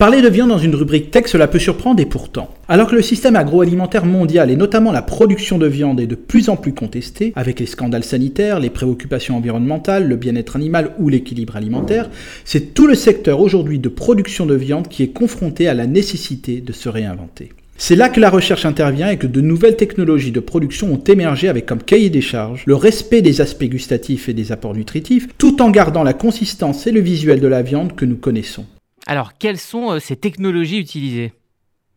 Parler de viande dans une rubrique tech, cela peut surprendre et pourtant. Alors que le système agroalimentaire mondial et notamment la production de viande est de plus en plus contesté, avec les scandales sanitaires, les préoccupations environnementales, le bien-être animal ou l'équilibre alimentaire, c'est tout le secteur aujourd'hui de production de viande qui est confronté à la nécessité de se réinventer. C'est là que la recherche intervient et que de nouvelles technologies de production ont émergé avec comme cahier des charges le respect des aspects gustatifs et des apports nutritifs, tout en gardant la consistance et le visuel de la viande que nous connaissons. Alors, quelles sont euh, ces technologies utilisées?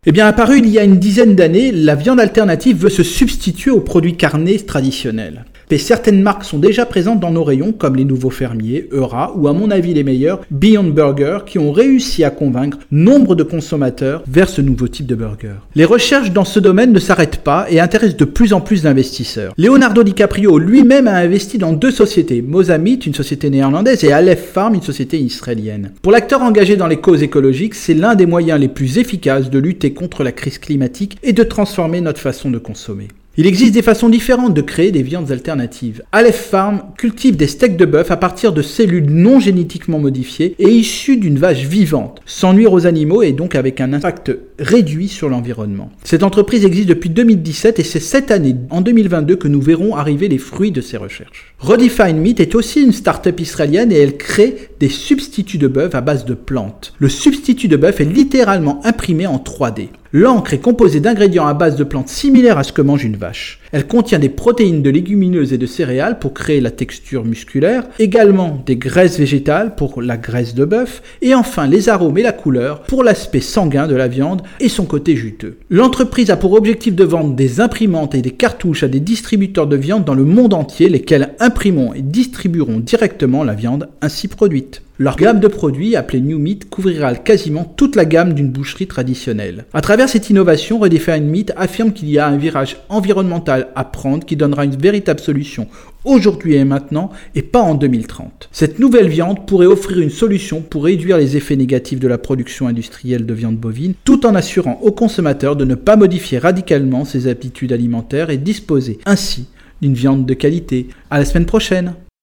Eh bien, apparu il y a une dizaine d'années, la viande alternative veut se substituer aux produits carnés traditionnels certaines marques sont déjà présentes dans nos rayons, comme les nouveaux fermiers, Eura ou à mon avis les meilleurs, Beyond Burger, qui ont réussi à convaincre nombre de consommateurs vers ce nouveau type de burger. Les recherches dans ce domaine ne s'arrêtent pas et intéressent de plus en plus d'investisseurs. Leonardo DiCaprio lui-même a investi dans deux sociétés, Mozamit, une société néerlandaise, et Aleph Farm, une société israélienne. Pour l'acteur engagé dans les causes écologiques, c'est l'un des moyens les plus efficaces de contre la crise climatique et de transformer notre façon de consommer. Il existe des façons différentes de créer des viandes alternatives. Aleph Farm cultive des steaks de bœuf à partir de cellules non génétiquement modifiées et issues d'une vache vivante, sans nuire aux animaux et donc avec un impact réduit sur l'environnement. Cette entreprise existe depuis 2017 et c'est cette année, en 2022, que nous verrons arriver les fruits de ses recherches. Redefine Meat est aussi une start-up israélienne et elle crée des substituts de bœuf à base de plantes. Le substitut de bœuf est littéralement imprimé en 3D. L'encre est composée d'ingrédients à base de plantes similaires à ce que mange une vache. Elle contient des protéines de légumineuses et de céréales pour créer la texture musculaire, également des graisses végétales pour la graisse de bœuf, et enfin les arômes et la couleur pour l'aspect sanguin de la viande et son côté juteux. L'entreprise a pour objectif de vendre des imprimantes et des cartouches à des distributeurs de viande dans le monde entier, lesquels imprimeront et distribueront directement la viande ainsi produite. Leur gamme de produits, appelée New Meat, couvrira quasiment toute la gamme d'une boucherie traditionnelle. À travers cette innovation, Redefine Meat affirme qu'il y a un virage environnemental à prendre qui donnera une véritable solution aujourd'hui et maintenant et pas en 2030. Cette nouvelle viande pourrait offrir une solution pour réduire les effets négatifs de la production industrielle de viande bovine tout en assurant aux consommateurs de ne pas modifier radicalement ses habitudes alimentaires et disposer ainsi d'une viande de qualité. À la semaine prochaine!